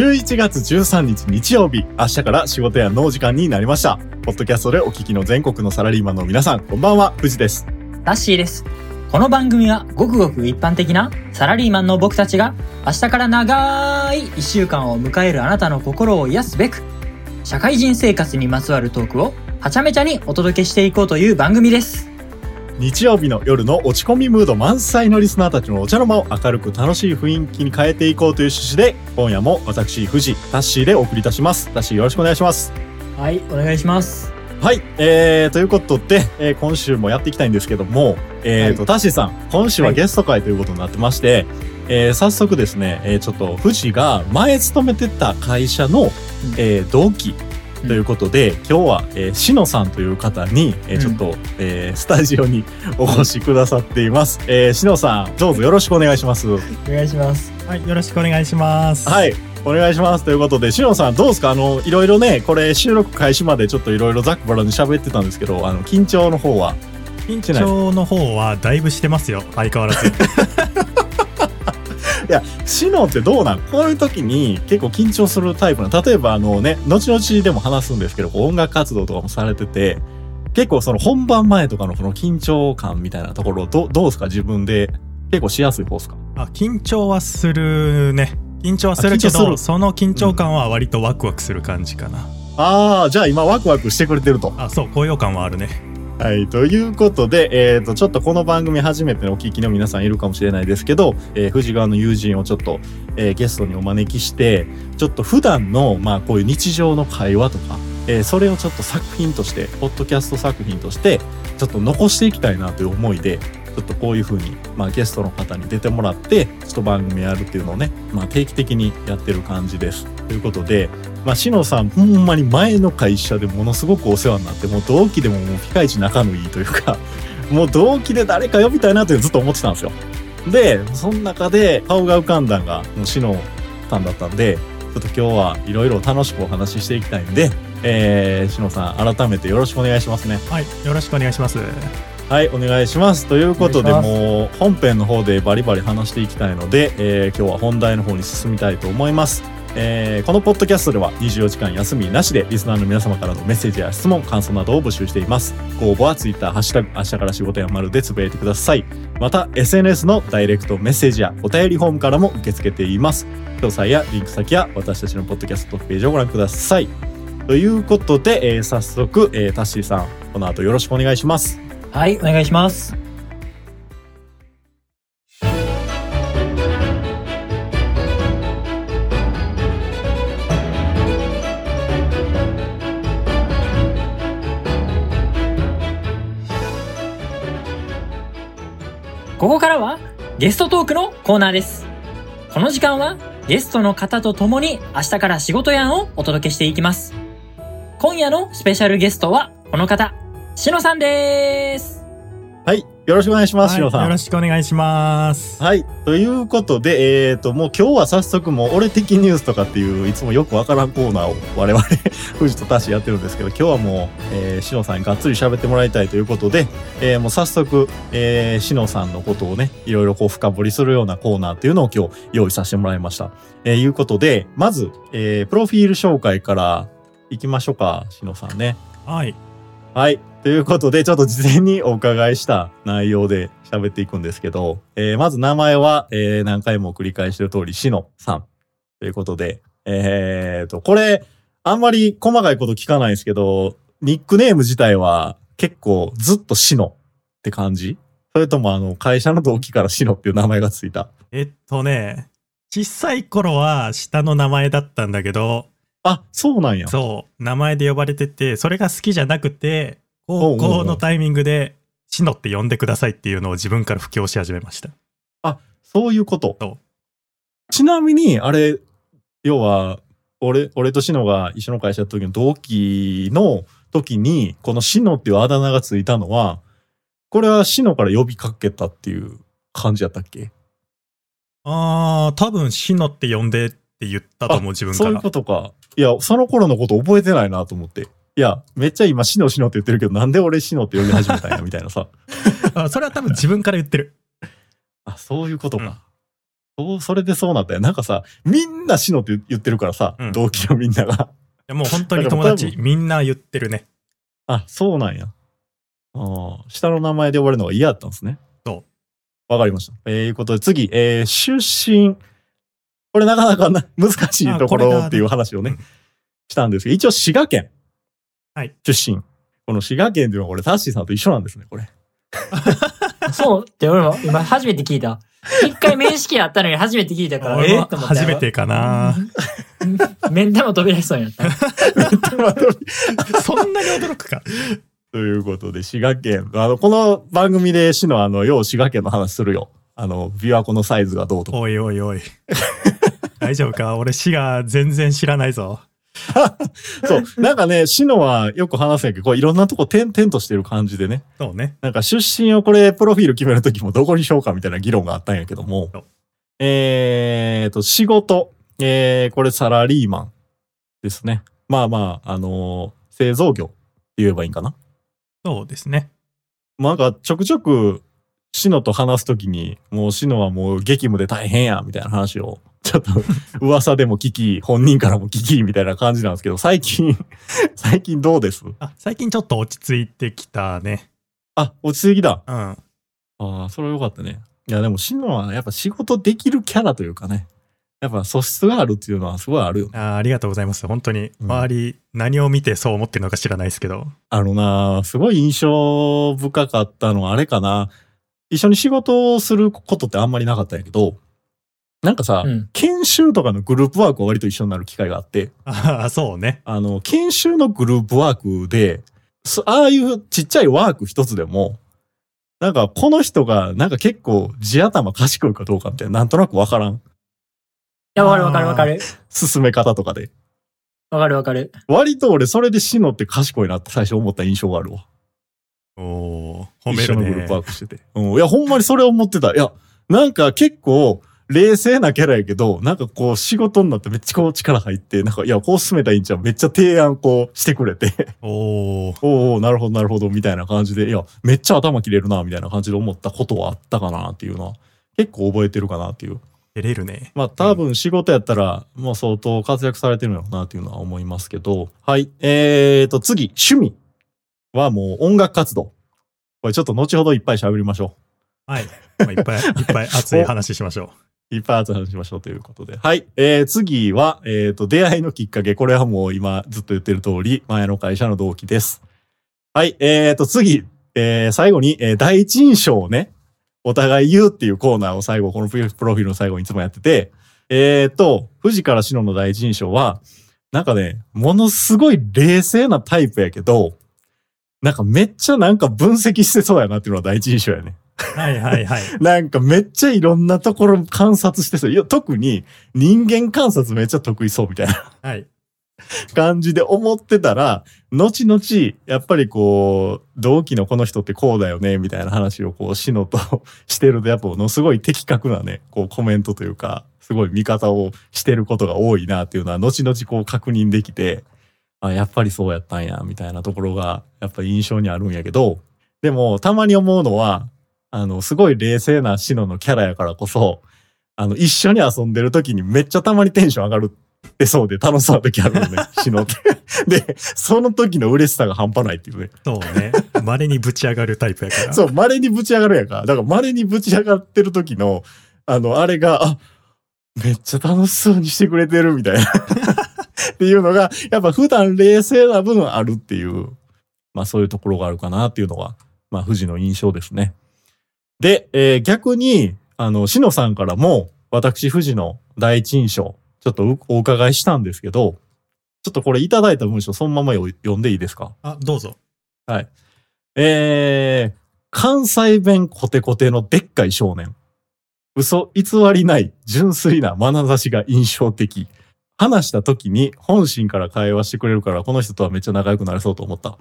11月13日日曜日、明日から仕事やのお時間になりました。ポッドキャストでお聞きの全国のサラリーマンの皆さん、こんばんは、藤です。タッシーです。この番組はごくごく一般的なサラリーマンの僕たちが明日から長い一週間を迎えるあなたの心を癒すべく社会人生活にまつわるトークをはちゃめちゃにお届けしていこうという番組です。日曜日の夜の落ち込みムード満載のリスナーたちのお茶の間を明るく楽しい雰囲気に変えていこうという趣旨で、今夜も私、藤、タッシーでお送りいたします。タッシーよろしくお願いします。はい、お願いします。はい、えー、ということで、えー今週もやっていきたいんですけども、えーと、タッシーさん、今週はゲスト会ということになってまして、えー早速ですね、えーちょっと、藤が前勤めてた会社の、えー同期ということで、今日は、えー、しのさんという方に、えーちょっと、えースタジオに お越しくださっています。えー、しのさん、どうぞよろしくお願いします。お願いします。はい、よろしくお願いします。はい。お願いします。ということで、しのさん、どうですか？あの、いろいろね、これ収録開始までちょっといろいろざっくばらんに喋ってたんですけど、あの、緊張の方は？緊張の方はだいぶしてますよ、相変わらず。いや、しのってどうなん？こういう時に結構緊張するタイプなの例えばあのね、後々でも話すんですけど、音楽活動とかもされてて、結構その本番前とかのこの緊張感みたいなところ、どどうですか？自分で結構しやすい方ですか？あ、緊張はするね。緊張はするけど、その緊張感は割とワクワクする感じかな。ああ、じゃあ今ワクワクしてくれてると。あ、そう、高揚感はあるね。はい。ということで、えっ、と、ちょっとこの番組初めてのお聞きの皆さんいるかもしれないですけど、えー、富士川の友人をちょっと、えーゲストにお招きして、ちょっと普段の、まあ、こういう日常の会話とか、えーそれをちょっと作品として、ポッドキャスト作品として、ちょっと残していきたいなという思いで、ちょっとこういう風に、まあ、ゲストの方に出てもらって、ちょっと番組やるっていうのをね、まあ、定期的にやってる感じです。ということで、まあ、しのさん、ほんまに前の会社でものすごくお世話になって、もう同期でももうピカイチ仲のいいというか、もう同期で誰か呼びたいなってずっと思ってたんですよ。で、その中で顔が浮かんだんが、もうしのさんだったんで、ちょっと今日はいろいろ楽しくお話ししていきたいんで、えー、しのさん、改めてよろしくお願いしますね。はい、よろしくお願いします。はい、お願いします。ということで、もう本編の方でバリバリ話していきたいので、えー今日は本題の方に進みたいと思います。えーこのポッドキャストでは24時間休みなしでリスナーの皆様からのメッセージや質問、感想などを募集しています。ご応募は Twitter、ハッシュタグ、明日から仕事やまるでつぶやいてください。また、SNS のダイレクトメッセージやお便りフォームからも受け付けています。詳細やリンク先は私たちのポッドキャストページをご覧ください。ということで、えー早速、えータッシーさん、この後よろしくお願いします。はい、お願いします。ここからはゲストトークのコーナーです。この時間はゲストの方と共に明日から仕事やんをお届けしていきます。今夜のスペシャルゲストはこの方、しのさんです。はい、よろしくお願いします、しのさん。はい、よろしくお願いします。はい。ということで、えっ、と、もう今日は早速もう、俺的ニュースとかっていう、いつもよくわからんコーナーを我々、藤とタシやってるんですけど、今日はもう、えー、しのさんにがっつり喋ってもらいたいということで、えーもう早速、えー、しのさんのことをね、いろいろこう深掘りするようなコーナーっていうのを今日用意させてもらいました。えー、いうことで、まず、えー、プロフィール紹介から行きましょうか、しのさんね。はい、はい。ということで、ちょっと事前にお伺いした内容で喋っていくんですけど、えーまず名前は、えー何回も繰り返してる通り、しのさん。ということで、えーと、これ、あんまり細かいこと聞かないんですけど、ニックネーム自体は結構ずっとしのって感じ？それともあの、会社の同期からしのっていう名前がついた？えっとね、小さい頃は下の名前だったんだけど、あ、そうなんや。そう、名前で呼ばれてて、それが好きじゃなくて、高校のタイミングで、シノって呼んでくださいっていうのを自分から布教し始めました。そういうこと。ちなみに、あれ、要は、俺、俺とシノが一緒の会社やった時の同期の時に、このシノっていうあだ名がついたのは、これはシノから呼びかけたっていう感じやったっけ？あー、多分シノって呼んでって言ったと思う、自分からそういうこ。とか。いや、その頃のこと覚えてないなと思って。いや、めっちゃ今シノシノって言ってるけど、なんで俺シノって呼び始めたんや、みたいなさ。あそれは多分自分から言ってる。あ、そういうことか。うんそうそれでそうなったよ。なんかさ、みんなシノって言ってるからさ、うん同期のみんなが。いやもう本当に友達みんな言ってるね。あ、そうなんや。ああ、下の名前で呼ばれるのが嫌だったんですね。。そうわかりました。えー、いうことで次、えー、出身。これなかなかな 難しいところっていう話をねうん、したんですけど、一応滋賀県。はい。出身。この滋賀県っていうのはこれタッシーさんと一緒なんですね、これ。そうって俺も今初めて聞いた。一回面識あったのに初めて聞いたから。俺もえ初めてかな。面でも飛び出しそうになった。そんなに驚くか。ということで、滋賀県。あの、この番組で市のあの、よう滋賀県の話するよ。あの、琵琶湖のサイズがどうとか。おいおいおい。大丈夫か？俺滋賀全然知らないぞ。そう。なんかね、市のはよく話すんやけど、こういろんなとこ点々としてる感じでね。そうね。なんか出身をこれ、プロフィール決めるときもどこにしようかみたいな議論があったんやけども。えーと、仕事。えー、これサラリーマンですね。まあまあ、あのー製造業って言えばいいんかな。そうですね。なんかちょくちょく、シノと話すときに、もうシノはもう激務で大変や、みたいな話を、ちょっと噂でも聞き、本人からも聞き、みたいな感じなんですけど、最近、最近どうです？あ、最近ちょっと落ち着いてきたね。あ、落ち着いてきた。うん。ああ、それはよかったね。いや、でも、シノはやっぱ仕事できるキャラというかね。やっぱ素質があるっていうのはすごいあるよね。あありがとうございます。本当に。うん周り、何を見てそう思ってるのか知らないですけど。あのな、すごい印象深かったのはあれかな。一緒に仕事をすることってあんまりなかったんやけど、なんかさ、うん。研修とかのグループワークは割と一緒になる機会があって、ああ、そうね。あの、研修のグループワークで、そああいうちっちゃいワーク一つでも、なんかこの人がなんか結構地頭賢いかどうかみたいな、なんとなくわからん。いや、わかるわかるわかる。進め方とかで。わかるわかる。割と俺それでシノって賢いなって最初思った印象があるわ。おお褒める一緒のグループワね。ークしてて。うん。いや、ほんまにそれ思ってた。いや、なんか結構冷静なキャラやけど、なんかこう仕事になってめっちゃこう力入って、なんかいや、こう進めたらいいんちゃうめっちゃ提案こうしてくれて、お おおうおうなるほどなるほどみたいな感じで、いや、めっちゃ頭切れるなみたいな感じで思ったことはあったかなっていうのは、結構覚えてるかなっていう。照れるね。まあ多分仕事やったら、もう相当活躍されてるのかなっていうのは思いますけど、はい。えーと、次、趣味はもう音楽活動。これちょっと後ほどいっぱい喋りましょはい。まあ、いっぱい、いっぱい熱い話しましょう。いっぱい後で話しましょうということで。はい。えー、次は、えーと、出会いのきっかけ。これはもう今ずっと言ってる通り、前の会社の同期です。はい。えーと、次、えー、最後に、えー第一印象をね、お互い言うっていうコーナーを最後、このプロフィールの最後にいつもやってて、えーと、富士から篠の第一印象は、なんかね、ものすごい冷静なタイプやけど、なんかめっちゃなんか分析してそうやなっていうのが第一印象やね。う。はいはいはい。なんかめっちゃいろんなところ観察してそう。いや、特に人間観察めっちゃ得意そうみたいなはい。感じで思ってたら、後々、やっぱりこう、同期のこの人ってこうだよね、みたいな話をこう、シノとしてると、やっぱものすごい的確なね、こうコメントというか、すごい見方をしてることが多いなっていうのは、後々こう確認できて、あ、やっぱりそうやったんや、みたいなところが、やっぱり印象にあるんやけど、でも、たまに思うのは、あの、すごい冷静なシノのキャラやからこそ、あの、一緒に遊んでる時にめっちゃたまにテンション上がるってそうで楽しそうな時あるよね、シノって。で、その時の嬉しさが半端ないっていうね。そうね。稀にぶち上がるタイプやから。そう、稀にぶち上がるやんか。だから稀にぶち上がってる時の、あの、あれが、あ、めっちゃ楽しそうにしてくれてるみたいな。っていうのが、やっぱ普段冷静な分あるっていう、まあそういうところがあるかなっていうのが、まあ富士の印象ですね。で、えー逆に、あの、しのさんからも、私富士の第一印象、ちょっとうお伺いしたんですけど、ちょっとこれいただいた文章そのままよ読んでいいですか？あ、どうぞ。はい。えー、関西弁コテコテのでっかい少年。嘘偽りない純粋な眼差しが印象的。話した時に本心から会話してくれるから、この人とはめっちゃ仲良くなれそうと思った。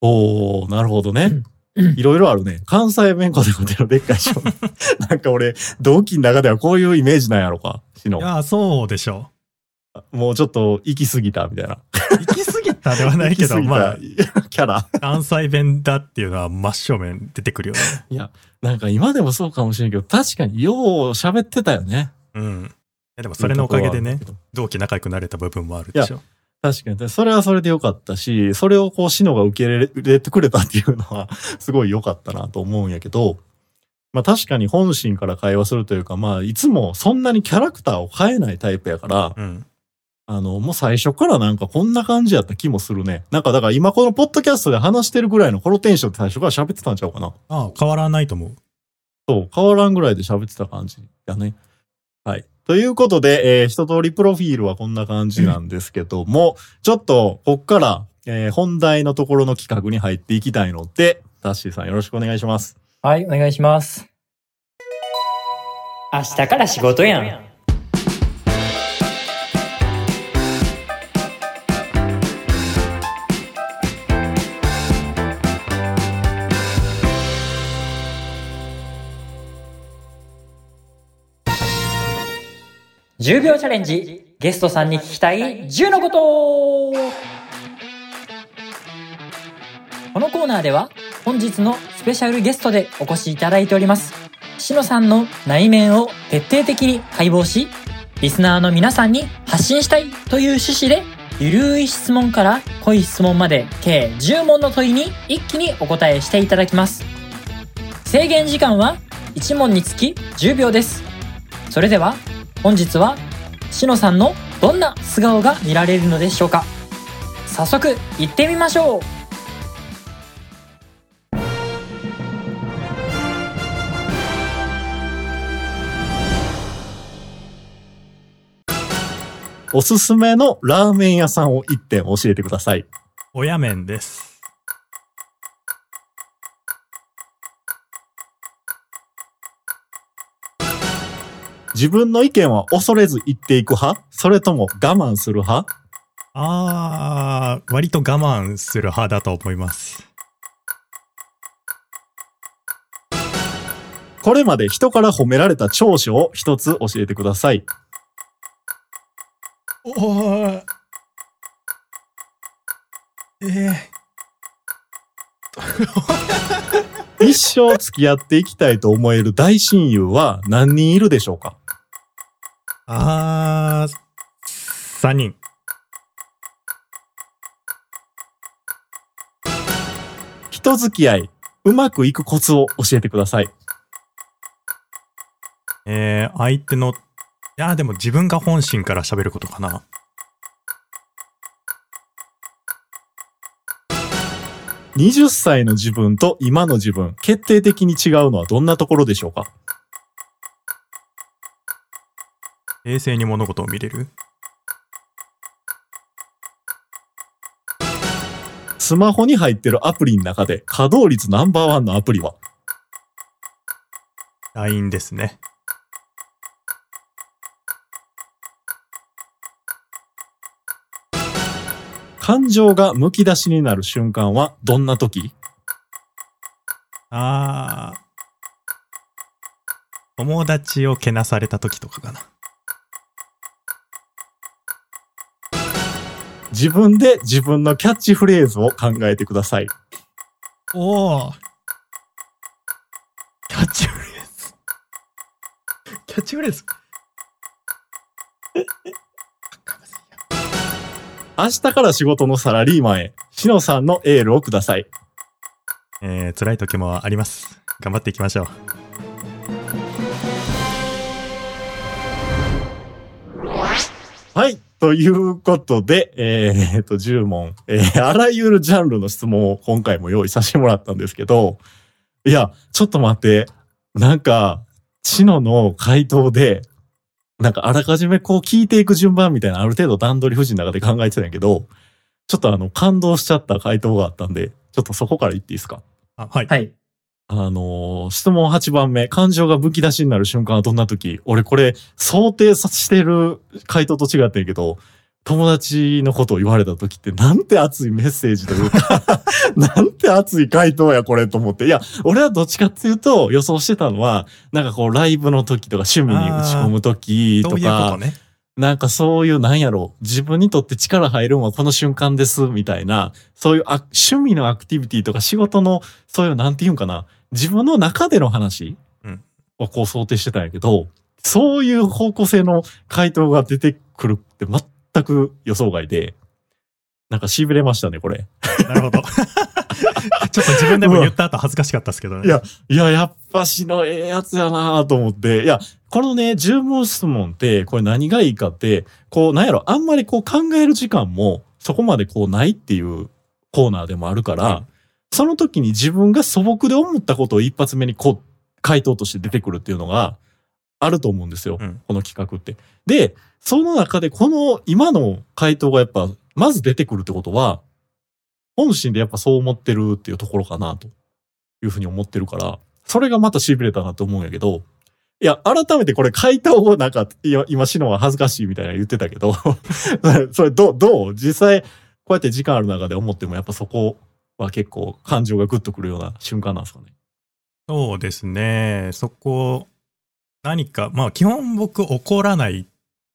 おー、なるほどね。いろいろあるね。関西弁コテコテのでっかい少年。なんか俺、同期の中ではこういうイメージなんやろか。しの。いや、そうでしょもうちょっと行き過ぎたみたいな。う。行き過ぎターではないけど、まあ、キャラ。関西弁だっていうのは真正面出てくるよね。いや、なんか今でもそうかもしれんけど、確かによう喋ってたよね。うん。えでもそれのおかげでね同期仲良くなれた部分もあるでしょ。確かに。それはそれでよかったし、それをこう、シノが受け入れてくれたっていうのは、すごい良かったなと思うんやけど、まあ確かに本心から会話するというか、まあいつもそんなにキャラクターを変えないタイプやから、うん。あの、もう最初からなんかこんな感じやった気もするね。なんかだから今このポッドキャストで話してるぐらいのこのテンションって最初から喋ってたんちゃうかな。ああ、変わらないと思う。そう、変わらんぐらいで喋ってた感じやね。はい。ということで、えー一通りプロフィールはこんな感じなんですけども、ちょっと、こっから、えー本題のところの企画に入っていきたいので、タッシーさんよろしくお願いします。はい、お願いします。明日から仕事やん。10秒チャレンジ。ゲストさんに聞きたい10のことこのコーナーでは本日のスペシャルゲストでお越しいただいております。しのさんの内面を徹底的に解剖し、リスナーの皆さんに発信したいという趣旨で、ゆるい質問から濃い質問まで計10問の問いに一気にお答えしていただきます。制限時間は1問につき10秒です。それでは本日はしのさんのどんな素顔が見られるのでしょうか？早速行ってみましょうおすすめのラーメン屋さんを一点教えてください。親面です。自分の意見は恐れず言っていく派？それとも我慢する派？ああ、割と我慢する派だと思います。これまで人から褒められた長所を一つ教えてください。おーええ 一生付き合っていきたいと思える大親友は何人いるでしょうか？あー、3人。人付き合い、うまくいくコツを教えてください。えー、相手の、いや、でも自分が本心から喋ることかな。20歳の自分と今の自分、決定的に違うのはどんなところでしょうか？冷静に物事を見れる？スマホに入ってるアプリの中で稼働率ナンバーワンのアプリは？LINE ですね。感情がむき出しになる瞬間はどんな時？あー、友達をけなされた時とかかな。自分で自分のキャッチフレーズを考えてください。おおキャッチフレーズ。キャッチフレーズ。明日から仕事のサラリーマンへ、しのさんのエールをください。えー、辛い時もあります。頑張っていきましょう。はい。ということで、えー、えっと、10問、えーあらゆるジャンルの質問を今回も用意させてもらったんですけど、いや、ちょっと待って、なんか、チノの回答で、なんかあらかじめこう聞いていく順番みたいなある程度段取り富士の中で考えてたんやけど、ちょっとあの感動しちゃった回答があったんで、ちょっとそこから言っていいですか？あはい。はい。あの質問8番目、感情がむき出しになる瞬間はどんな時？俺これ想定さしてる回答と違ってんけど、友達のことを言われた時ってなんて熱いメッセージというか、なんて熱い回答やこれと思って。いや、俺はどっちかっていうと予想してたのは、なんかこうライブの時とか趣味に打ち込む時とそううとか、ね？なんかそういう、なんやろ、自分にとって力入るのはこの瞬間です、みたいな、そういうあ趣味のアクティビティとか仕事の、そういう、なんていうんかな、自分の中での話うんをこう想定してたんやけど、そういう方向性の回答が出てくるって全く予想外で、なんか痺れましたね、これ。なるほど。ちょっと自分でも言った後恥ずかしかったですけどね。いや、いや、やっぱしのええやつやなと思って。いや、このね、10問質問って、これ何がいいかって、こう、なんやろ、あんまりこう考える時間も、そこまでこうないっていうコーナーでもあるから、うんその時に自分が素朴で思ったことを一発目にこう、回答として出てくるっていうのがあると思うんですよ。うんこの企画って。で、その中でこの今の回答がやっぱ、まず出てくるってことは、本心でやっぱそう思ってるっていうところかなというふうに思ってるから、それがまた痺れたなと思うんやけど、いや、改めてこれ回答をなんか、今、シノは恥ずかしいみたいな言ってたけど、それどう、どう？実際、こうやって時間ある中で思ってもやっぱそこは結構感情がグッとくるような瞬間なんですかね。そうですね。そこ、何か、まあ基本僕怒らないっ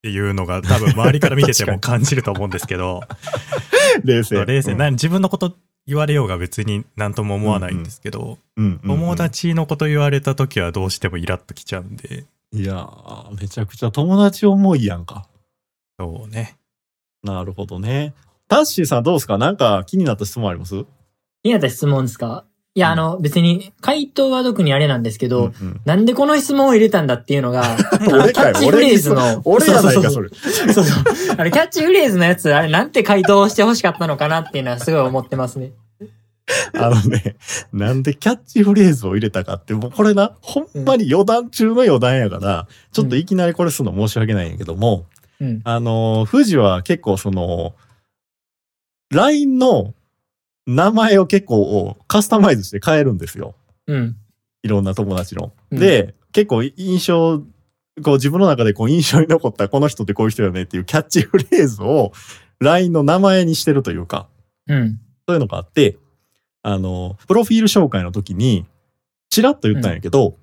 ていうのが多分周りから見てても感じると思うんですけど、冷静。冷静、うんな自分のこと言われようが別に何とも思わないんですけど、うんうんうん友達のこと言われた時はどうしてもイラッときちゃうんで、いやー、めちゃくちゃ友達思いやんか。そうね。なるほどね。タッシーさんどうですか？なんか気になった質問あります？気になった質問ですか？いや、あの、別に、回答は特にあれなんですけど、うんうんなんでこの質問を入れたんだっていうのが、俺かよキャッチフレーズの、俺やないか、それ。そうそう。あれ、キャッチフレーズのやつ、あれ、なんて回答してほしかったのかなっていうのはすごい思ってますね。あのね、なんでキャッチフレーズを入れたかって、もうこれな、ほんまに余談中の余談やから、ちょっといきなりこれするの申し訳ないんやけども、うん。あの、富士は結構その、LINE の名前を結構カスタマイズして変えるんですよ。うん。いろんな友達の。うんで、結構印象、こう自分の中でこう印象に残ったこの人ってこういう人よねっていうキャッチフレーズを LINE の名前にしてるというか、うん。そういうのがあって、あの、プロフィール紹介の時に、ちらっと言ったんやけど、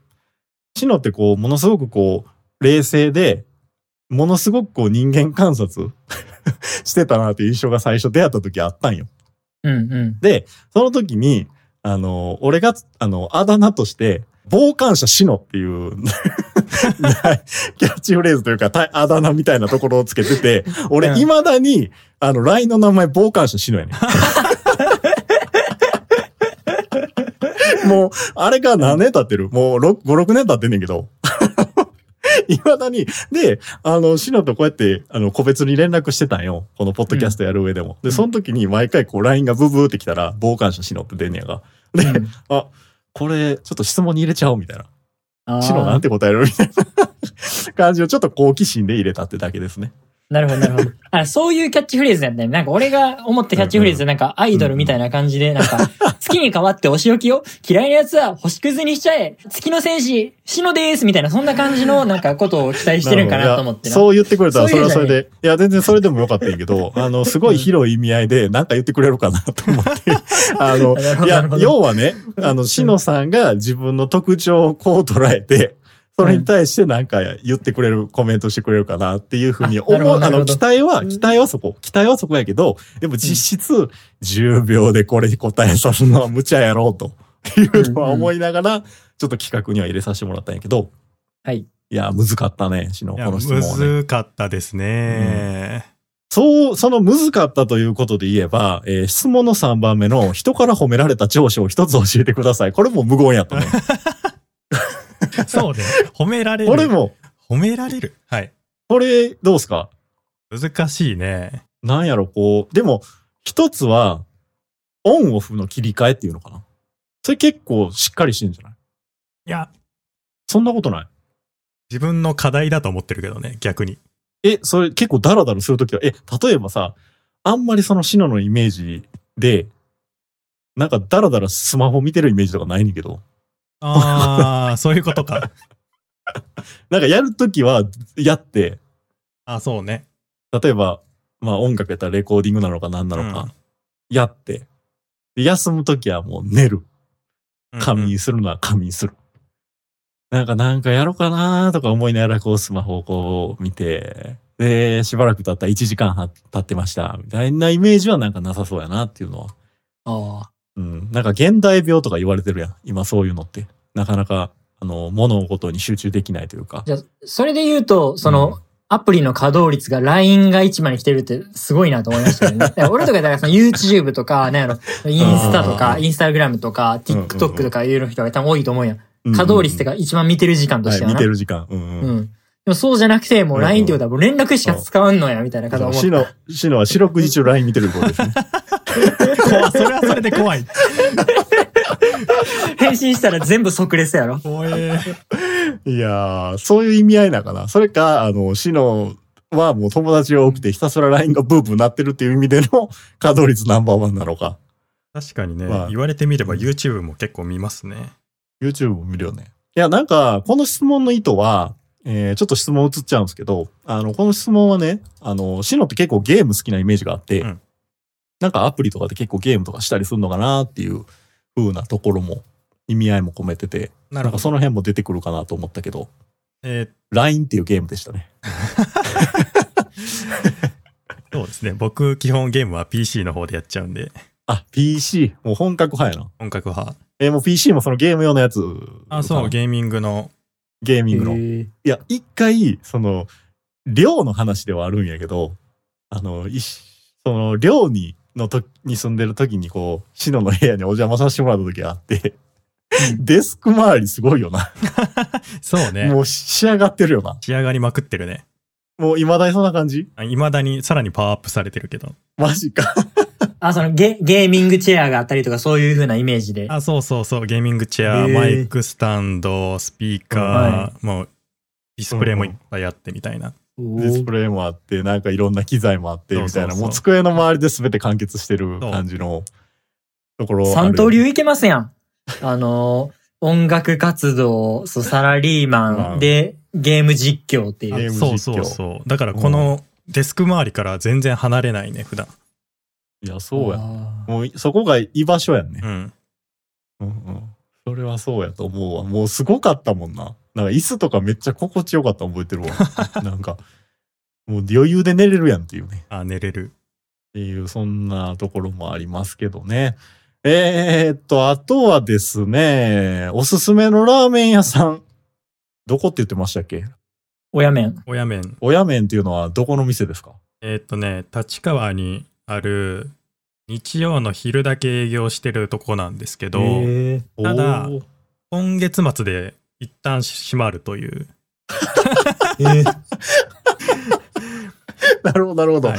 シノってこう、ものすごくこう、冷静で、ものすごくこう人間観察 してたなっていう印象が最初出会った時あったんよ。うん。うん。で、その時に、あの、俺が、あの、あだ名として、傍観者シノっていう、キャッチフレーズというか、たあだ名みたいなところをつけてて、俺、うん未だに、あの、LINE の名前、傍観者シノやねん。もう、あれから何年経ってる？もう6、5、6年経ってんねんけど。未だに。で、あの、シノとこうやって、あの、個別に連絡してたんよ。このポッドキャストやる上でも。で、その時に毎回こう、LINE がブブーってきたら、傍観者シノって出んねやが。で、うんあ、これ、ちょっと質問に入れちゃおうみたいな。シノなんて答えるみたいな 感じをちょっと好奇心で入れたってだけですね。なるほど、なるほど。あ、そういうキャッチフレーズやったね。なんか俺が思ったキャッチフレーズなんかアイドルみたいな感じで、なんか、月に変わってお仕置きを嫌いな奴は星屑にしちゃえ。月の戦士、シノですみたいな、そんな感じの なんかことを期待してるんかなと思ってそう言ってくれたらそれはそれで、いや、全然それでもよかったんやけど、あの、すごい広い意味合いで何か言ってくれるかなと思って。あの、いや要はね、あの、しのさんが自分の特徴をこう捉えて、それに対して何か言ってくれる、コメントしてくれるかなっていうふうに思う。あの、どなるほど期待は、うん期待はそこ。期待はそこやけど、でも実質10秒でこれ答えさすのは無茶やろうというのは思いながら、ちょっと企画には入れさせてもらったんやけど、はい。いや、難かったね、しの、この質問はね。難かったですね。そう、その難かったということで言えば、えー質問の3番目の人から褒められた長所を一つ教えてください。これも無言やったね。そうね。褒められる。これも、褒められる。はい。これどうすか？難しいね。なんやろ、こう。でも、一つは、オンオフの切り替えっていうのかな？それ結構しっかりしてんじゃない？いや、そんなことない？自分の課題だと思ってるけどね、逆に。え、それ結構ダラダラするときは、え、例えばさ、あんまりそのシノのイメージで、なんかダラダラスマホ見てるイメージとかないねんけど、ああ、そういうことか。なんかやるときはやって、あそうね。例えば、まあ音楽やったらレコーディングなのか何なのか、うんやって、で休むときはもう寝る。仮うん眠するのは仮眠する。なんかなんかやろうかなとか思いながらこうスマホをこう見て、で、しばらく経ったら1時間は経ってました。みたいなイメージはなんかなさそうやなっていうのは。ああ。うん。なんか現代病とか言われてるやん。今そういうのって。なかなか、あの、物事に集中できないというか。じゃあ、それで言うと、その、うんアプリの稼働率が LINE が1まで来てるってすごいなと思いましたよね。俺とかだからその YouTube とか、なんやろ、インスタとか、うんインスタグラムとか、TikTok とかいう人が多分多いと思うやん。うん稼働率ってか一番見てる時間とはい、してはな。見てる時間。うんううん。もそうじゃなくて、もう LINE ってことはもう連絡しか使わんのや、みたいな方思っシノ、シノは四六時中 LINE 見てることですね。怖いそれはそれで怖い。返信したら全部即レスやろ。怖え。いやー、そういう意味合いなのかな。それか、あの、シノはもう友達が多くてひたすら LINE がブーブーなってるっていう意味での稼働率ナンバーワンなのか。確かにね、まあ言われてみれば YouTube も結構見ますね。YouTube も見るよね。いや、なんか、この質問の意図は、えーちょっと質問移っちゃうんですけど、あの、この質問はね、あの、シノって結構ゲーム好きなイメージがあって、うんなんかアプリとかで結構ゲームとかしたりするのかなっていう風なところも、意味合いも込めてて、な。なんかその辺も出てくるかなと思ったけど、えー LINE っていうゲームでしたね。そうですね。僕、基本ゲームは PC の方でやっちゃうんで、あ、PC。もう本格派やな。本格派。えーもう PC もそのゲーム用のやつ。あ、そう、ゲゲーミングの、ゲーミングの。いや、一回、その、寮の話ではあるんやけど、あの、いしその、寮に、のとに住んでる時にこう、シノの部屋にお邪魔させてもらった時があって、デスク周りすごいよな。そうね。もう仕上がってるよな。仕上がりまくってるね。もう未だにそんな感じ？いまだにさらにパワーアップされてるけど。マジか。あ、そのゲ、ゲーミングチェアがあったりとかそういう風なイメージで。あ、そうそうそう。ゲーミングチェア、マイクスタンド、スピーカー、はもう、ディスプレイもいっぱいあってみたいな。ディスプレイもあって、なんかいろんな机材もあって、みたいな。そうそうそうもう机の周りで全て完結してる感じのところ。三刀流いけますやん。あの、音楽活動、そうサラリーマンでゲーム実況っていう。ゲームそう実況そうそう。だからこのデスク周りから全然離れないね、普段。いや、そうや。もうそこが居場所やんね。うん。うんうん。それはそうやと思うわ。もうすごかったもんな。なんか椅子とかめっちゃ心地よかったの覚えてるわ。なんか、もう余裕で寝れるやんっていうね。あ、寝れる。っていう、そんなところもありますけどね。えー、っと、あとはですね、おすすめのラーメン屋さん。どこって言ってましたっけ？親麺。親麺。親麺っていうのはどこの店ですか？えーっとね、立川にある、日曜の昼だけ営業してるとこなんですけど、へーただ今月末で一旦閉まるという。えー なるほど、なるほど。はい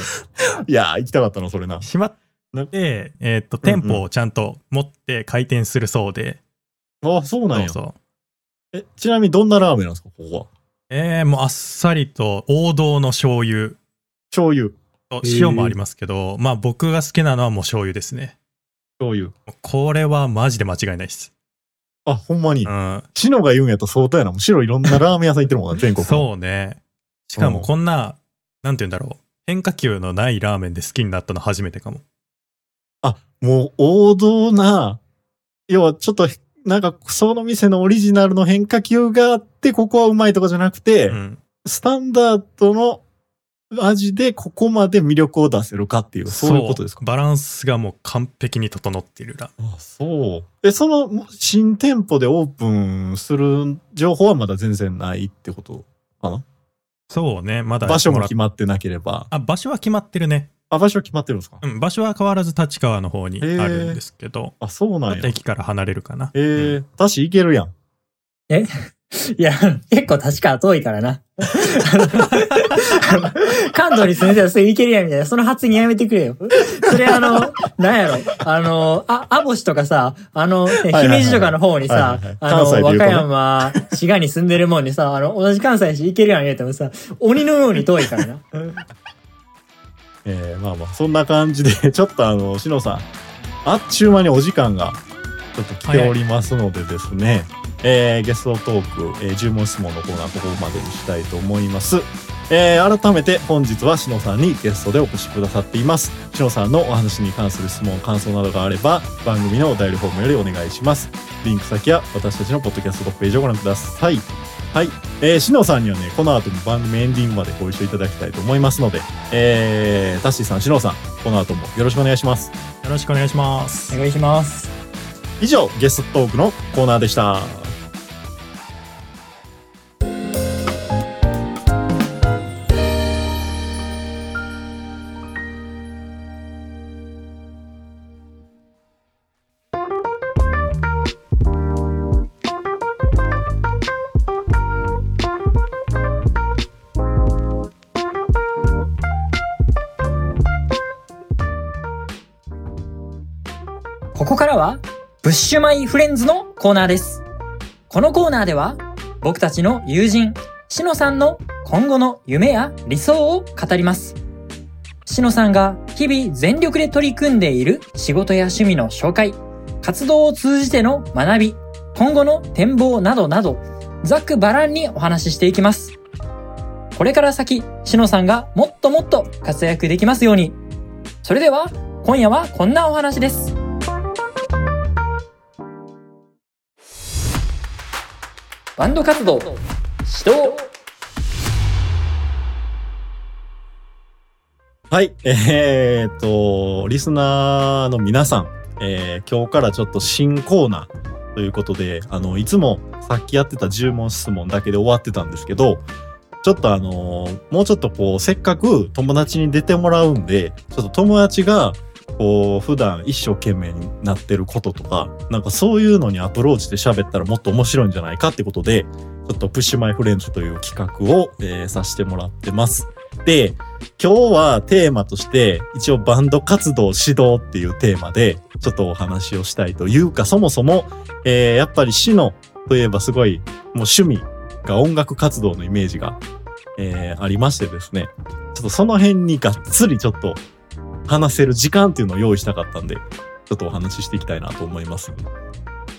い、やー、行きたかったの、それな。閉まって、えーっと、店舗をちゃんと持って開店するそうで、あ、そうなんや。え、ちなみにどんなラーメンなんですか、ここは？えー、もうあっさりと王道の醤油醤油。と塩もありますけど、まあ僕が好きなのはもう醤油ですね。醤油。これはマジで間違いないです。あ、ほんまに？う。ん。シノが言うんやと相当やな。もう白いろんなラーメン屋さん行ってるもんな、全国。う。そうね。しかもこんな、なんて言うんだろう。変化球のないラーメンで好きになったの初めてかも。あ、もう王道な、要はちょっと、なんか、その店のオリジナルの変化球があって、ここはうまいとかじゃなくて、うん。スタンダードの味でここまで魅力を出せるかっていう、そういうことですか？バランスがもう完璧に整っているラあ、そう。え、その新店舗でオープンする情報はまだ全然ないってことかな？そうね。まだ場所も決まってなければ。あ、場所は決まってるね。あ、場所決まってるんですか？うん。場所は変わらず立川の方にあるんですけど、あ、そうなんや。駅から離れるかな。えー、うんだし行けるやん。いや、結構確か遠いからな。関東に住んでたらすぐ行けるやんみたいな。その発言やめてくれよ。それあの、なんやろ。あの、あ、アボシとかさ、あの、ね姫路とかの方にさ、あの、和歌山、滋賀に住んでるもんにさ、あの、同じ関西やし行けるやん言うてもさ、鬼のように遠いからな。えー、まあまあ、そんな感じで、ちょっとあの、しのさん、あっちゅう間にお時間が、ちょっと来ておりますのでですね、えーゲストトーク、えー、10問質問のコーナー、ここまでにしたいと思います。えー改めて本日はしのさんにゲストでお越しくださっています。しのさんのお話に関する質問、感想などがあれば、番組のお便りフォームよりお願いします。リンク先は私たちのポッドキャストページをご覧ください。えー、しのさんにはね、この後も番組エンディングまでご一緒いただきたいと思いますので、えー、タッシーさん、しのさん、この後もよろしくお願いします。よろしくお願いします。お願いします。以上、ゲストトークのコーナーでした。ブッシュマイフレンズのコーナーです。このコーナーでは、僕たちの友人、しのさんの今後の夢や理想を語ります。しのさんが日々全力で取り組んでいる仕事や趣味の紹介、活動を通じての学び、今後の展望などなど、ざっくばらんにお話ししていきます。これから先、しのさんがもっともっと活躍できますように。それでは、今夜はこんなお話です。バンド活動、指導。はい、えー、っと、リスナーの皆さん、えー今日からちょっと新コーナーということで、あの、いつもさっきやってた10問質問だけで終わってたんですけど、ちょっとあのーもうちょっとこう、せっかく友達に出てもらうんで、ちょっと友達が、こう、普段一生懸命になってることとか、なんかそういうのにアプローチで喋ったらもっと面白いんじゃないかってことで、ちょっとプッシュマイフレンズという企画を、えーさせてもらってます。で、今日はテーマとして一応バンド活動指導っていうテーマでちょっとお話をしたいというかそもそも、えーやっぱりシノといえばすごいもう趣味が音楽活動のイメージが、えーありましてですねちょっとその辺にがっつりちょっと話せる時間っていうのを用意したかったんでちょっとお話ししていきたいなと思います。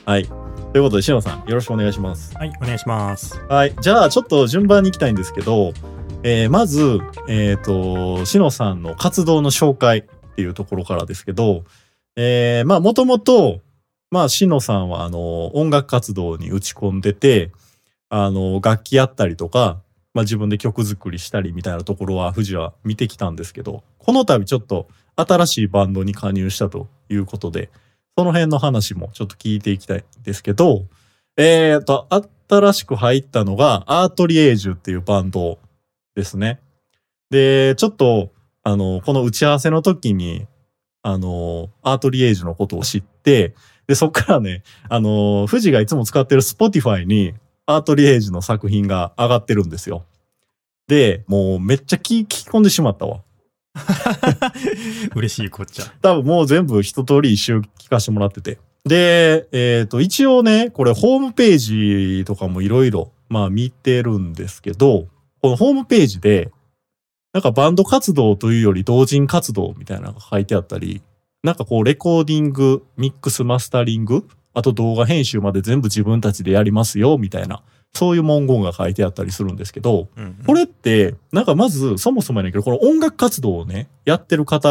はい。ということで、シノさん、よろしくお願いします。はい、お願いします。はい。じゃあ、ちょっと順番に行きたいんですけど、えーまず、えっ、と、しのさんの活動の紹介っていうところからですけど、えーまあ、もともと、まあ、しのさんは、あの、音楽活動に打ち込んでて、あの、楽器やったりとか、まあ、自分で曲作りしたりみたいなところは、富士は見てきたんですけど、この度ちょっと新しいバンドに加入したということで、その辺の話もちょっと聞いていきたいんですけど、えーと、新しく入ったのが、アートリエージュっていうバンドですね。で、ちょっと、あの、この打ち合わせの時に、あの、アートリエージュのことを知って、で、そっからね、あの、富士がいつも使ってる Spotify に、アートリエージュの作品が上がってるんですよ。で、もうめっちゃ聞き込んでしまったわ。嬉しいこっちゃ。多分もう全部一通り一周聞かせてもらってて。で、えっ、と、一応ね、これホームページとかもいろいろ、まあ見てるんですけど、このホームページで、なんかバンド活動というより同人活動みたいなのが書いてあったり、なんかこうレコーディング、ミックスマスタリング、あと動画編集まで全部自分たちでやりますよ、みたいな、そういう文言が書いてあったりするんですけど、うんうんこれって、なんかまず、そもそもやねんけど、この音楽活動をね、やってる方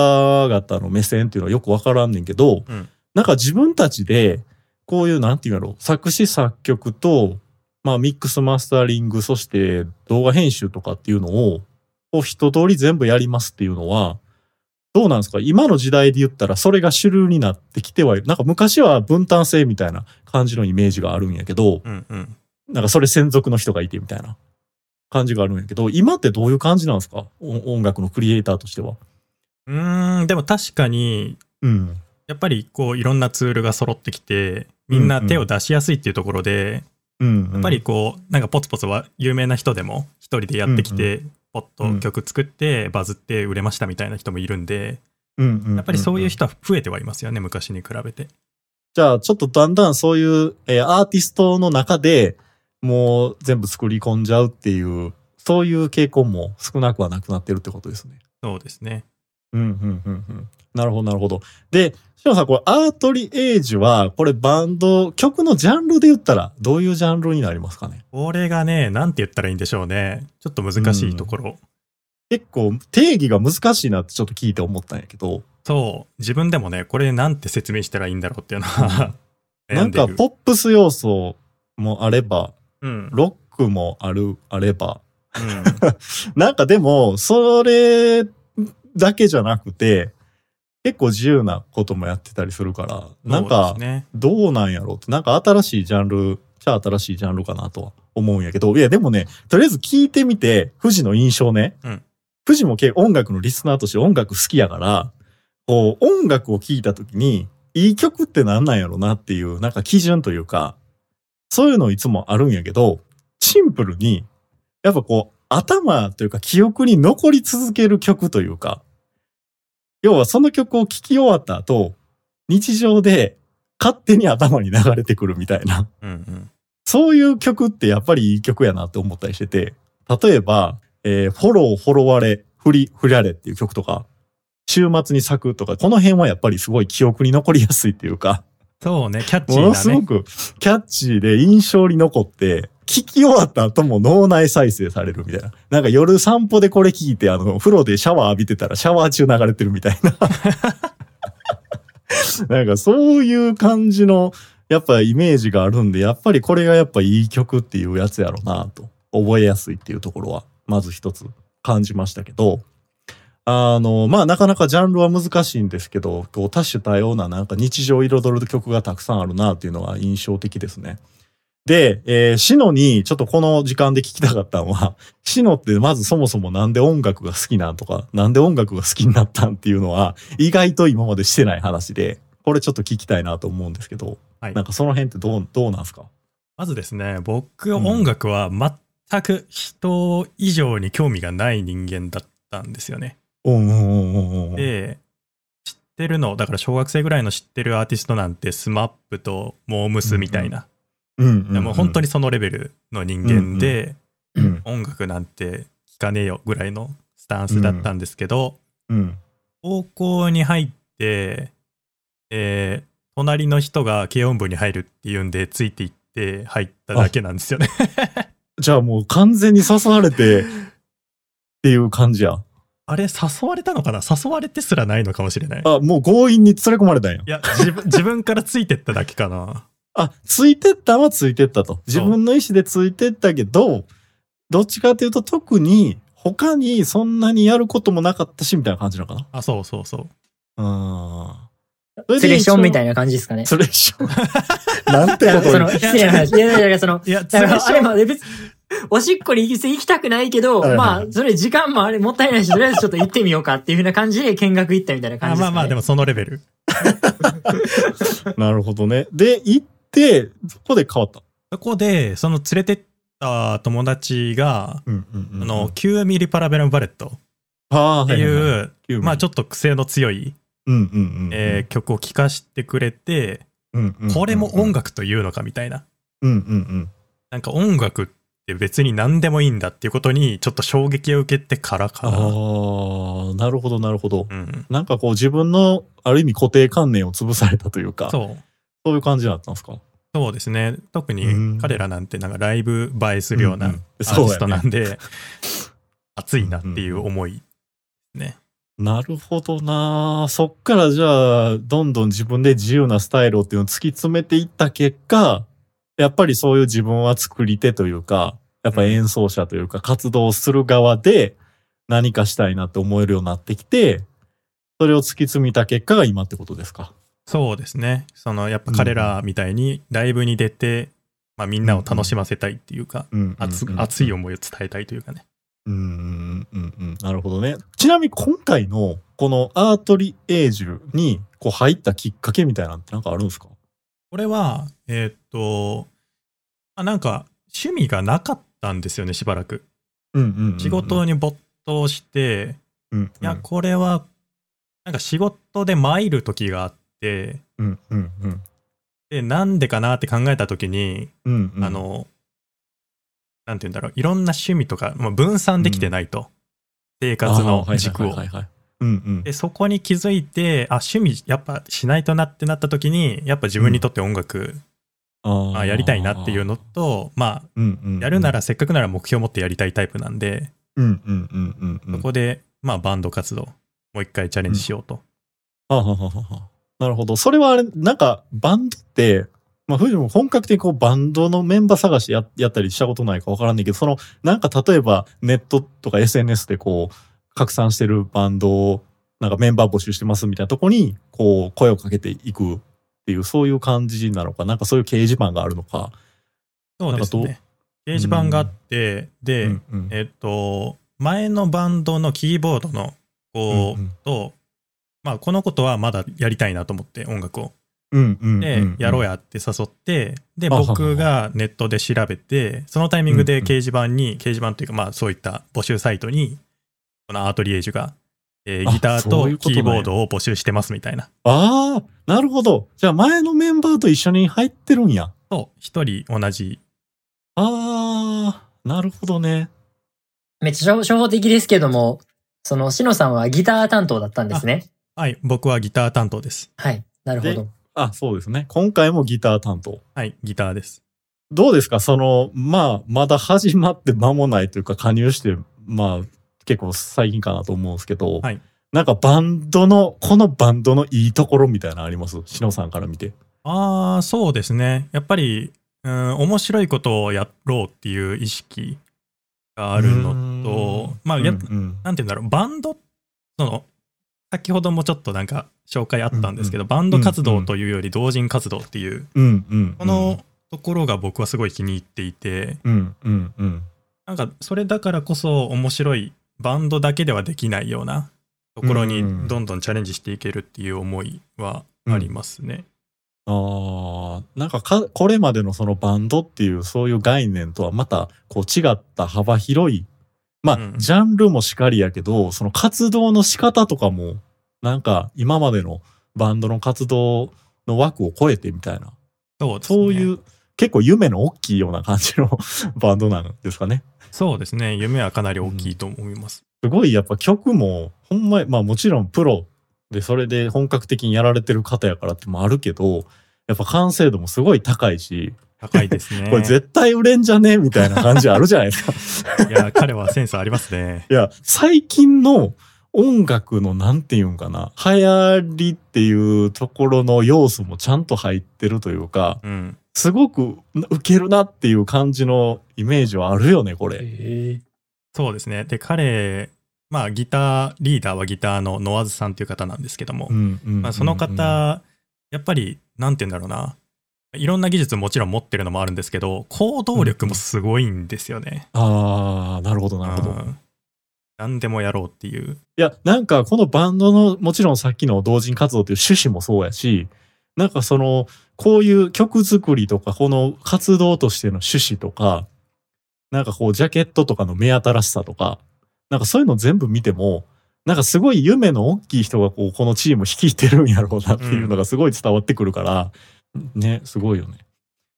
々の目線っていうのはよくわからんねんけど、うんなんか自分たちで、こういう、なんていうんやろ、作詞作曲と、まあミックスマスタリング、そして動画編集とかっていうのを、こう一通り全部やりますっていうのは、どうなんですか？今の時代で言ったらそれが主流になってきてはいる。なんか昔は分担制みたいな感じのイメージがあるんやけど、うんうん。なんかそれ専属の人がいてみたいな感じがあるんやけど、今ってどういう感じなんですか？お音楽のクリエイターとしては。うーん、でも確かに、うん。やっぱりこういろんなツールが揃ってきて、みんな手を出しやすいっていうところで、うん、やっぱりこう、なんかポツポツは有名な人でも一人でやってきて、ポッと曲作ってバズって売れましたみたいな人もいるんで、うん、うんうんやっぱりそういう人は増えてはいますよね、昔に比べて。じゃあ、ちょっとだんだんそういう、えーアーティストの中でもう全部作り込んじゃうっていう、そういう傾向も少なくはなくなってるってことですね。そうですね。うん、うん、うん、うん。なるほど、なるほど。で、しのさん、これ、アートリエージュは、これバンド、曲のジャンルで言ったら、どういうジャンルになりますかね？これがね、なんて言ったらいいんでしょうね。ちょっと難しいところ。結構、定義が難しいなってちょっと聞いて思ったんやけど、そう、自分でもね、これなんて説明したらいいんだろうっていうのは、なんか、ポップス要素もあれば、うん、ロックもある、あれば、うん。なんかでも、それだけじゃなくて、結構自由なこともやってたりするから、なんか。どうなんやろうって、なんか新しいジャンル、じゃあ新しいジャンルかなとは思うんやけど、いやでもね、とりあえず聞いてみて、富士の印象ね。うん富士も結構音楽のリスナーとして音楽好きやから、こう、音楽を聴いた時に、いい曲ってなんなんやろなっていう、なんか基準というか、そういうのいつもあるんやけど、シンプルに、やっぱこう、頭というか記憶に残り続ける曲というか、要はその曲を聴き終わった後、日常で勝手に頭に流れてくるみたいな。うんうん。そういう曲ってやっぱりいい曲やなって思ったりしてて、例えば、えーフォロー、フォロワレ、振り、振られっていう曲とか、週末に咲くとか、この辺はやっぱりすごい記憶に残りやすいっていうか、そうね、キャッチもーなね。のすごくキャッチーで印象に残って、聞き終わった後も脳内再生されるみたいな。なんか夜散歩でこれ聞いて、あの、風呂でシャワー浴びてたらシャワー中流れてるみたいな。なんかそういう感じの、やっぱイメージがあるんで、やっぱりこれがやっぱいい曲っていうやつやろなと、覚えやすいっていうところは、まず一つ感じましたけど、あの、まあなかなかジャンルは難しいんですけど、こう多種多様ななんか日常を彩る曲がたくさんあるなっていうのが印象的ですね。で、えー、シノにちょっとこの時間で聞きたかったのは、シノってまずそもそもなんで音楽が好きなんとか、なんで音楽が好きになったんっていうのは、意外と今までしてない話で、これちょっと聞きたいなと思うんですけど、はいなんかその辺ってどう、どうなんですか？まずですね、僕、音楽は全く人以上に興味がない人間だったんですよね。うんうんうんうんうん。で、知ってるの、だから小学生ぐらいの知ってるアーティストなんて、スマップとモームスみたいな、うんうんうん、もう本当にそのレベルの人間で、うん、音楽なんて聞かねえよぐらいのスタンスだったんですけど、うん。高校に入って、えー隣の人が軽音部に入るっていうんで、ついていって入っただけなんですよね。じゃあもう完全に誘われてっていう感じや。あれ、誘われたのかな？誘われてすらないのかもしれない。いあ、もう強引に連れ込まれたんや。や、自分、自分からついてっただけかな。あ、ついてったはついてったと。自分の意思でついてったけど、どっちかというと特に他にそんなにやることもなかったし、みたいな感じなのかあ、そうそうそう。な。うん。ツレションみたいいな感じですかね。ツレッション。なんてことその、に。失礼な話。いやいやいや、その、いや、だから、あれもも、別に おしっこに行き行きたくないけど、はいはいまあ、それ時間もあれもったいないし、とりあえずちょっと行ってみようかっていうふうな感じで見学行ったみたいな感じですか、ね。あまあまあ、でもそのレベル。なるほどね。で、行って、そこで変わった。そこで、その連れてった友達が、うんうんうん。あの、9ミリパラベラムバレットっていう、うまあちょっと癖の強い、うんうんうん。えー曲を聴かしてくれて、うんうんうんこれも音楽というのかみたいな。うんうんうん。なんか音楽って別に何でもいいんだっていうことにちょっと衝撃を受けてからかあな。あ、なるほどなるほど。うん。なんかこう自分のある意味固定観念を潰されたというか、そうそう。いう感じだったんですか？そうですね。特うんに彼らなんてなんかライブ映えするようなうんうんアーティストなんで、熱いなっていう思いね。なるほどなそっからじゃあ、どんどん自分で自由なスタイルっていうのを突き詰めていった結果、やっぱりそういう自分は作り手というか、やっぱ演奏者というか活動する側で何かしたいなって思えるようになってきて、それを突き詰めた結果が今ってことですか？そうですね。そのやっぱ彼らみたいにライブに出て、まあみんなを楽しませたいっていうか、うん。熱い思いを伝えたいというかね。うん。うん。うん。うん。なるほどね。ちなみに今回のこのアートリエージュにこう入ったきっかけみたいなのってなんかあるんですか？これは、えーっと、あなんか趣味がなかったんですよね、しばらく。うんうんうんうん。仕事に没頭して、うんうん。いや、これは、なんか仕事で参る時があって、うんうんうん。で、なんでかなって考えた時に、うんうん。あの、なんて言うんだろう、いろんな趣味とか、まあ、分散できてないと。生活の軸を。で、そこに気づいて、あ、趣味やっぱしないとなってなった時に、やっぱ自分にとって音楽、ああやりたいなっていうのと、まあ、うんうんうん。やるならせっかくなら目標を持ってやりたいタイプなんで、うんうんうんうんうん。そこで、まあバンド活動、もう一回チャレンジしようと。はあはあはあは。あなるほど。それはあれなんかバンドってまあ、藤も本格的にこうバンドのメンバー探しややったりしたことないかわからんねんけど、その、なんか例えばネットとか SNS でこう、拡散してるバンドを、なんかメンバー募集してますみたいなとこに、こう、声をかけていくっていう、そういう感じなのか、なんかそういう掲示板があるのか。そうですね。掲示板があって、で、うんうんえっと、前のバンドのキーボードの子うんうんと、まあ、このことはまだやりたいなと思って、音楽を。うんうんで、やろうや。やって誘って、で、僕がネットで調べて、そのタイミングでうんうん掲示板に、掲示板というか、まあ、そういった募集サイトに、このアートリエージュが、えーあギターとキーボードを募集してますみたいな。ああ、なるほど。じゃあ前のメンバーと一緒に入ってるんや。と、一人同じ。ああ、なるほどね。めっちゃ初歩的ですけども、その、しのさんはギター担当だったんですね。はい、僕はギター担当です。はい。なるほでど。あ、そうですね。今回もギター担当。はい、ギターです。どうですか？その、まあ、まだ始まって間もないというか、加入して、まあ、結構最近かなと思うんですけど、はいなんかバンドの、このバンドのいいところみたいなのあります？しのさんから見て。ああ、そうですね。やっぱり、うん、面白いことをやろうっていう意識があるのと、まあ、やっうんうんなんて言うんだろう、バンド、その、先ほどもちょっとなんか紹介あったんですけど、バンド活動というより同人活動っていう、うんうん。このところが僕はすごい気に入っていて、うんうんうん。なんかそれだからこそ面白い、バンドだけではできないようなところにうんどんどんチャレンジしていけるっていう思いはありますね。ああ、なんかか、これまでのそのバンドっていうそういう概念とはまたこう違った幅広い、まあ、うんジャンルもしかりやけど、その活動の仕方とかも、なんか今までのバンドの活動の枠を超えてみたいな、そうね。そういう結構夢の大きいような感じの バンドなんですかね。そうですね。夢はかなり大きいと思います。すごいやっぱ曲も、ほんま、まあもちろんプロでそれで本格的にやられてる方やからってもあるけど、やっぱ完成度もすごい高いし、高いですね。これ絶対売れんじゃねみたいな感じあるじゃないですか。いや、彼はセンスありますね。いや、最近の音楽のなんていうんかな、流行りっていうところの要素もちゃんと入ってるというか、うん。すごくウケるなっていう感じのイメージはあるよね、これ。へそうですね。で、彼、まあギター、リーダーはギターのノワズさんという方なんですけども、その方、やっぱり、なんて言うんだろうな。いろんな技術もちろん持ってるのもあるんですけど、行動力もすごいんですよね。ああ、なるほど、なるほど。うん何でもやろうっていう。いや、なんかこのバンドのもちろんさっきの同人活動っていう趣旨もそうやし、なんかその、こういう曲作りとか、この活動としての趣旨とか、なんかこうジャケットとかの目新しさとか、なんかそういうの全部見ても、なんかすごい夢の大きい人がこう、このチーム率いてるんやろうなっていうのがすごい伝わってくるから、ね、すごいよね。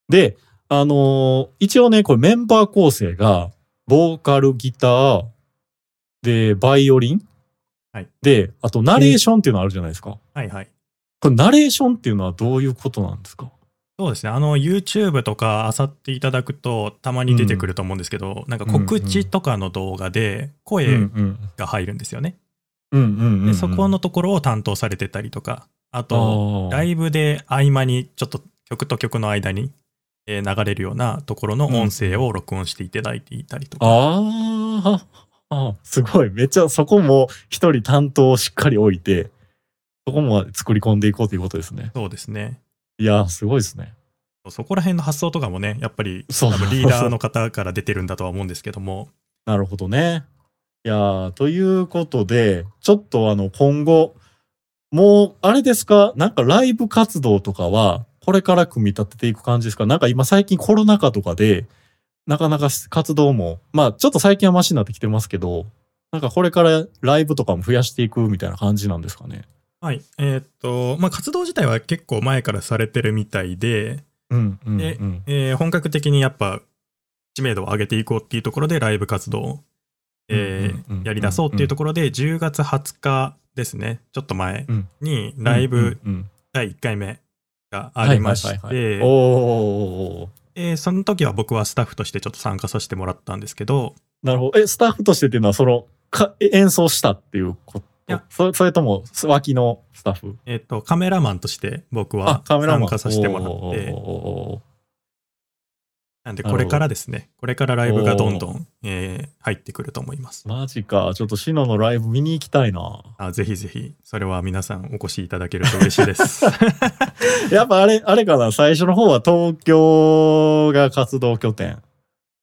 で、あのー一応ね、これメンバー構成が、ボーカル、ギター、で、バイオリンはいで、あとナレーションっていうのあるじゃないですか。はいはい。これナレーションっていうのはどういうことなんですか？そうですね。あの、YouTube とか漁っていただくと、たまに出てくると思うんですけど、なんか告知とかの動画でうん声うん。が入るんですよね。うんうんうんうん。で、そこのところを担当されてたりとか、あと、ライブで合間にちょっと曲と曲の間にえー流れるようなところの音声を録音していただいていたりとか。ああ、すごい。めっちゃそこも一人担当をしっかり置いて、そこも作り込んでいこうということですね。そうですね。いやー、すごいですね。そこら辺の発想とかもね、やっぱりそう多分リーダーの方から出てるんだとは思うんですけども、なるほどね。いやーということで、ちょっとあの、今後、もう、あれですか？なんかライブ活動とかは、これから組み立てていく感じですか？なんか今最近コロナ禍とかで、なかなか活動も、まあちょっと最近はマシになってきてますけど、なんかこれからライブとかも増やしていくみたいな感じなんですかね？はい。えーっと、まあ、活動自体は結構前からされてるみたいで、うん、うん、でうん。えー本格的にやっぱ知名度を上げていこうっていうところでライブ活動を、えーやり出そうっていうところで10月20日ですね。ちょっと前うん。にライブ第1回目がありましてその時は僕はスタッフとしてちょっと参加させてもらったんですけどなるほど。え、スタッフとしてっていうのは、その、か演奏したっていうこいや。そそれとも脇のスタッフ？えっ、と、カメラマンとして僕あはカメラマン。参加させてもらって、なんでこれからですね、これからライブがどんどん、えー入ってくると思います。マジか。ちょっとシノのライブ見に行きたいな。あぜひぜひ、それは皆さんお越しいただけると嬉しいです。やっぱあれあれかな？最初の方は東京が活動拠点。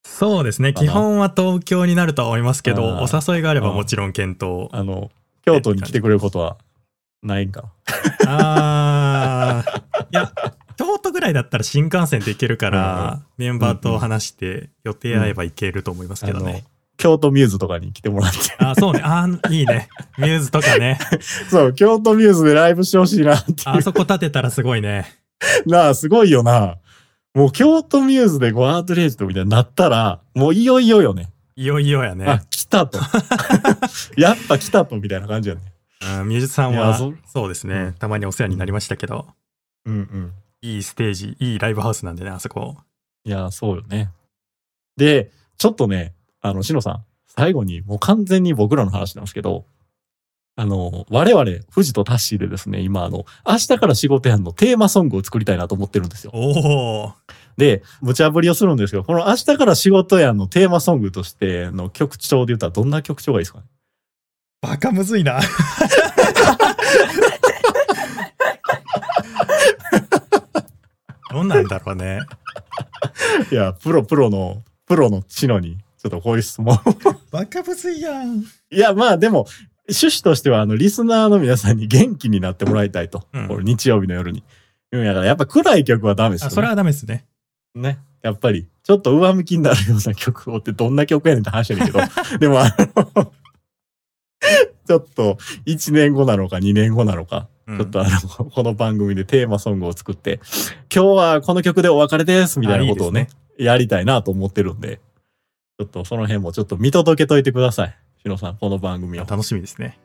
そうですね、基本は東京になるとは思いますけど、お誘いがあればもちろん検討。あの京都に来てくれることはないんか？あーいや、京都ぐらいだったら新幹線で行けるから、メンバーと話して予定合えば行けると思いますけどあのね。京都ミューズとかに来てもらってあそうね。あーいいね。ミューズとかね。そう京都ミューズでライブしてほしいなってあそこ立てたらすごいね。なあ、すごいよな。もう京都ミューズでゴアートレージとみたいになったら、もういよいよよね。いよいよやねたと。やっぱ来たとみたいな感じやね。うんミューズさんはそそうですね、うんたまにお世話になりましたけど、うんうん。いいステージ、いいライブハウスなんでね、あそこ。いや、そうよね。で、ちょっとね、あの、しのさん、最後にもう完全に僕らの話なんですけど、あの、我々、富士とタッシーでですね、今、あの、明日から仕事やんのテーマソングを作りたいなと思ってるんですよ。おおで、無茶ぶりをするんですけど、この明日から仕事やんのテーマソングとしての曲調で言ったらどんな曲調がいいですかね？バカむずいな。どんなんだろうね。いや、プロ、プロの、プロの知能に、ちょっとこういう質問。バカむずいやん。いや、まあでも、趣旨としては、あの、リスナーの皆さんに元気になってもらいたいと。うん日曜日の夜に。うん、やから、やっぱ暗い曲はダメですよ、ね。あそれはダメですね。ね。やっぱり、ちょっと上向きになるような 曲をってどんな曲やねんって話やねんけど、でもあの、ちょっと1年後なのか2年後なのか、うんちょっとあの、この番組でテーマソングを作って、今日はこの曲でお別れですみたいなことをね、あいいですやりたいなと思ってるんで、ちょっとその辺もちょっと見届けといてください。しのさん、この番組を。楽しみですね。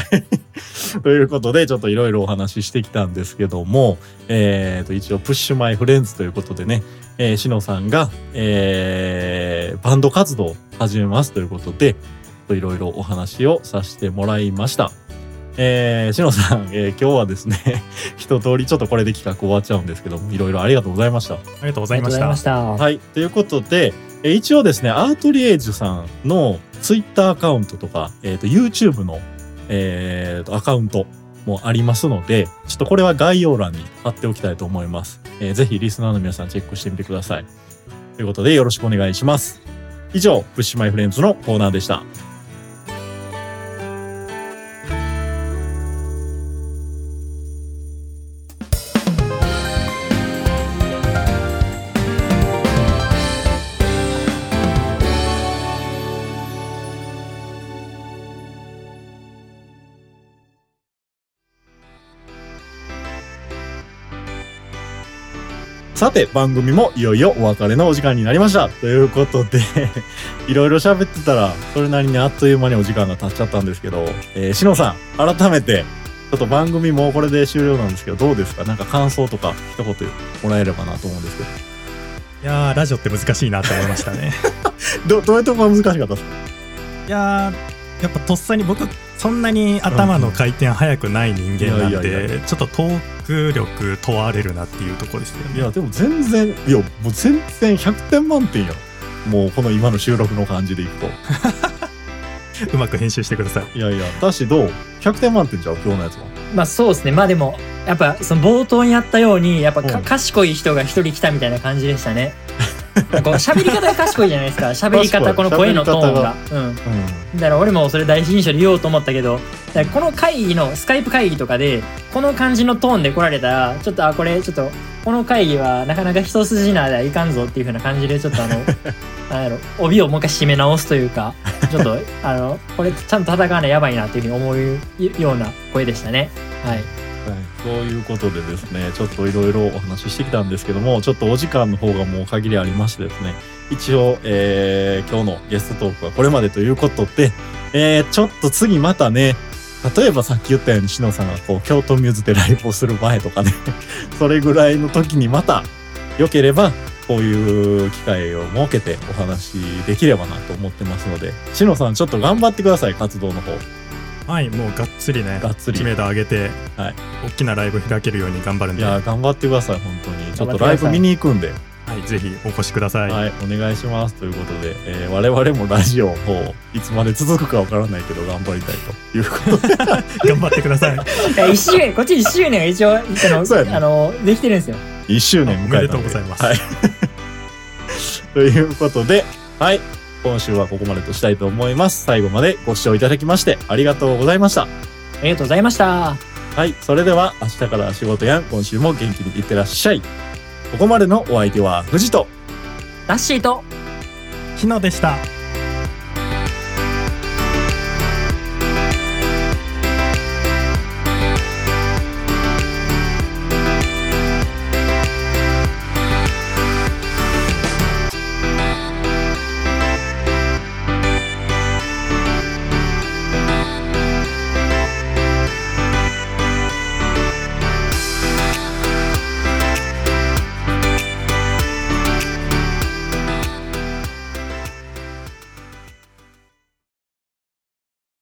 ということで、ちょっといろいろお話ししてきたんですけども、えー、と、一応、プッシュマイフレンズということでね、えー、しのさんが、えー、バンド活動を始めますということで、いろいろお話をさせてもらいました。えー、しのさん、えー今日はですね、一通りちょっとこれで企画終わっちゃうんですけども、いろいろありがとうございました。ありがとうごあざいましたりがとうございま。した。はい。ということで、えー一応ですね、アートリエージュさんのツイッターアカウントとか、えっ、と、YouTube の、えーと、アカウントもありますので、ちょっとこれは概要欄に貼っておきたいと思います。えーぜひリスナーの皆さんチェックしてみてください。ということで、よろしくお願いします。以上、プッシュマイフレンズのコーナーでした。さて、番組もいよいよお別れのお時間になりました。ということで、いろいろ喋ってたら、それなりにあっという間にお時間が経っちゃったんですけど、えー、しのさん、改めて、ちょっと番組もこれで終了なんですけど、どうですか？なんか感想とか一言もらえればなと思うんですけいやー、ラジオって難しいなと思いましたね。ど。ど、どういうところが難しかったですか？いやー、やっぱとっさに僕、そんなに頭の回転早くない人間なんで、ちょっとトーク力問われるなっていうところですよね。いや、でも全然、いや、もう全然100点満点やろ。もうこの今の収録の感じでいくと。うまく編集してください。いやいや、だしどう ?100 点満点じゃん、今日のやつは。まあそうですね。まあでも、やっぱその冒頭にやったように、やっぱかうん賢い人が一人来たみたいな感じでしたね。こう喋り方が賢いじゃないですか。喋り方、この声のトーンが。うん。うん。だから俺もそれ第一印象で言おうと思ったけど、この会議の、スカイプ会議とかで、この感じのトーンで来られたら、ちょっと、あ、これ、ちょっと、この会議はなかなか一筋縄ではいかんぞっていう風な感じで、ちょっとあの、なんやろ、帯をもう一回締め直すというか、ちょっと、あの、これちゃんと戦わないやばいなっていう風に思うような声でしたね。はい。はい、そういうことでですね、ちょっといろいろお話ししてきたんですけども、ちょっとお時間の方がもう限りありましてですね、一応、えー今日のゲストトークはこれまでということで、えーちょっと次またね、例えばさっき言ったように、しのさんがこう、京都ミューズでライブをする前とかね、それぐらいの時にまた、良ければ、こういう機会を設けてお話できればなと思ってますので、しのさんちょっと頑張ってください、活動の方。はいもうがっつりねがっつり。知名度上げて、はい。大きなライブ開けるように頑張るんいで、はや頑張ってください本当に。ちょっとライブ見に行くんで。い、ぜひお越しください。はい、お願いします。ということで、えー我々もラジオをいつまで続くかわからないけど頑張りたいということで。頑張ってください。いや一周年こっち1周年が一応あのそうやね。あのできてるんですよ。1周年迎えたんおめでとうございます。はい、ということではい今週はここまでとしたいと思います。最後までご視聴いただきましてありがとうございました。ありがとうございました。はいそれでは明日から仕事やん。今週も元気にいってらっしゃい。ここまでのお相手は藤とラッシーと。日野でした。